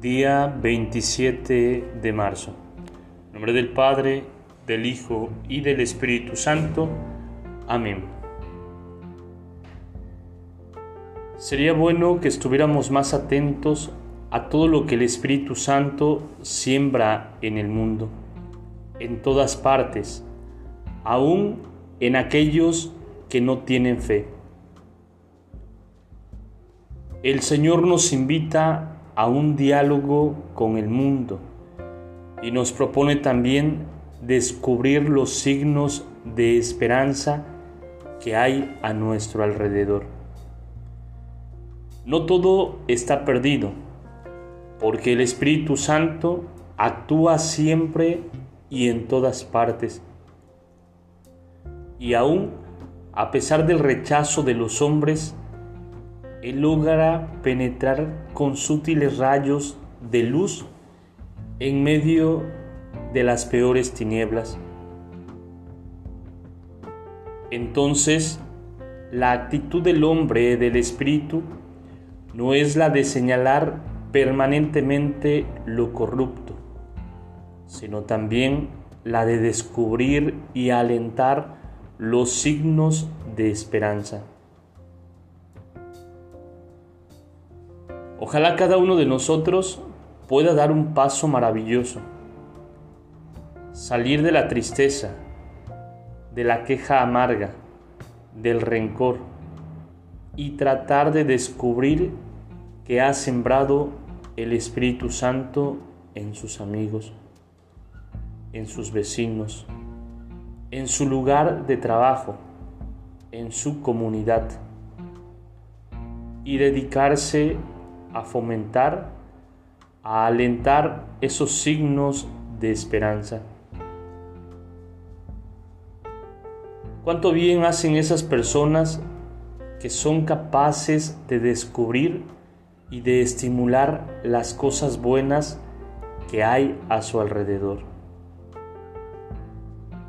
Día 27 de marzo. En nombre del Padre, del Hijo y del Espíritu Santo. Amén. Sería bueno que estuviéramos más atentos a todo lo que el Espíritu Santo siembra en el mundo, en todas partes, aún en aquellos que no tienen fe. El Señor nos invita a un diálogo con el mundo y nos propone también descubrir los signos de esperanza que hay a nuestro alrededor. No todo está perdido, porque el Espíritu Santo actúa siempre y en todas partes. Y aún, a pesar del rechazo de los hombres, él logra penetrar con sutiles rayos de luz en medio de las peores tinieblas. Entonces, la actitud del hombre, del espíritu, no es la de señalar permanentemente lo corrupto, sino también la de descubrir y alentar los signos de esperanza. Ojalá cada uno de nosotros pueda dar un paso maravilloso, salir de la tristeza, de la queja amarga, del rencor y tratar de descubrir que ha sembrado el Espíritu Santo en sus amigos, en sus vecinos, en su lugar de trabajo, en su comunidad y dedicarse a fomentar, a alentar esos signos de esperanza. Cuánto bien hacen esas personas que son capaces de descubrir y de estimular las cosas buenas que hay a su alrededor.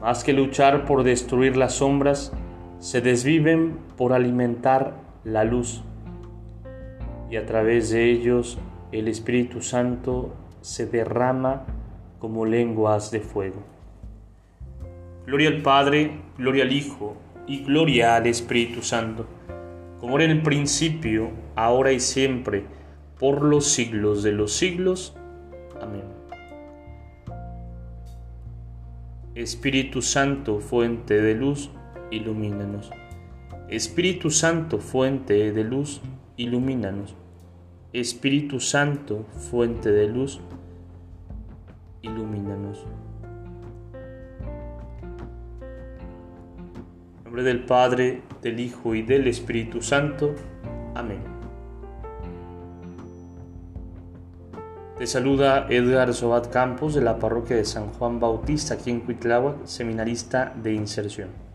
Más que luchar por destruir las sombras, se desviven por alimentar la luz y a través de ellos el Espíritu Santo se derrama como lenguas de fuego. Gloria al Padre, gloria al Hijo y gloria al Espíritu Santo, como era en el principio, ahora y siempre, por los siglos de los siglos. Amén. Espíritu Santo, fuente de luz, ilumínanos. Espíritu Santo, fuente de luz, ilumínanos. Espíritu Santo, fuente de luz, ilumínanos. En nombre del Padre, del Hijo y del Espíritu Santo. Amén. Te saluda Edgar Sobat Campos de la parroquia de San Juan Bautista aquí en Cuitláhuac, seminarista de inserción.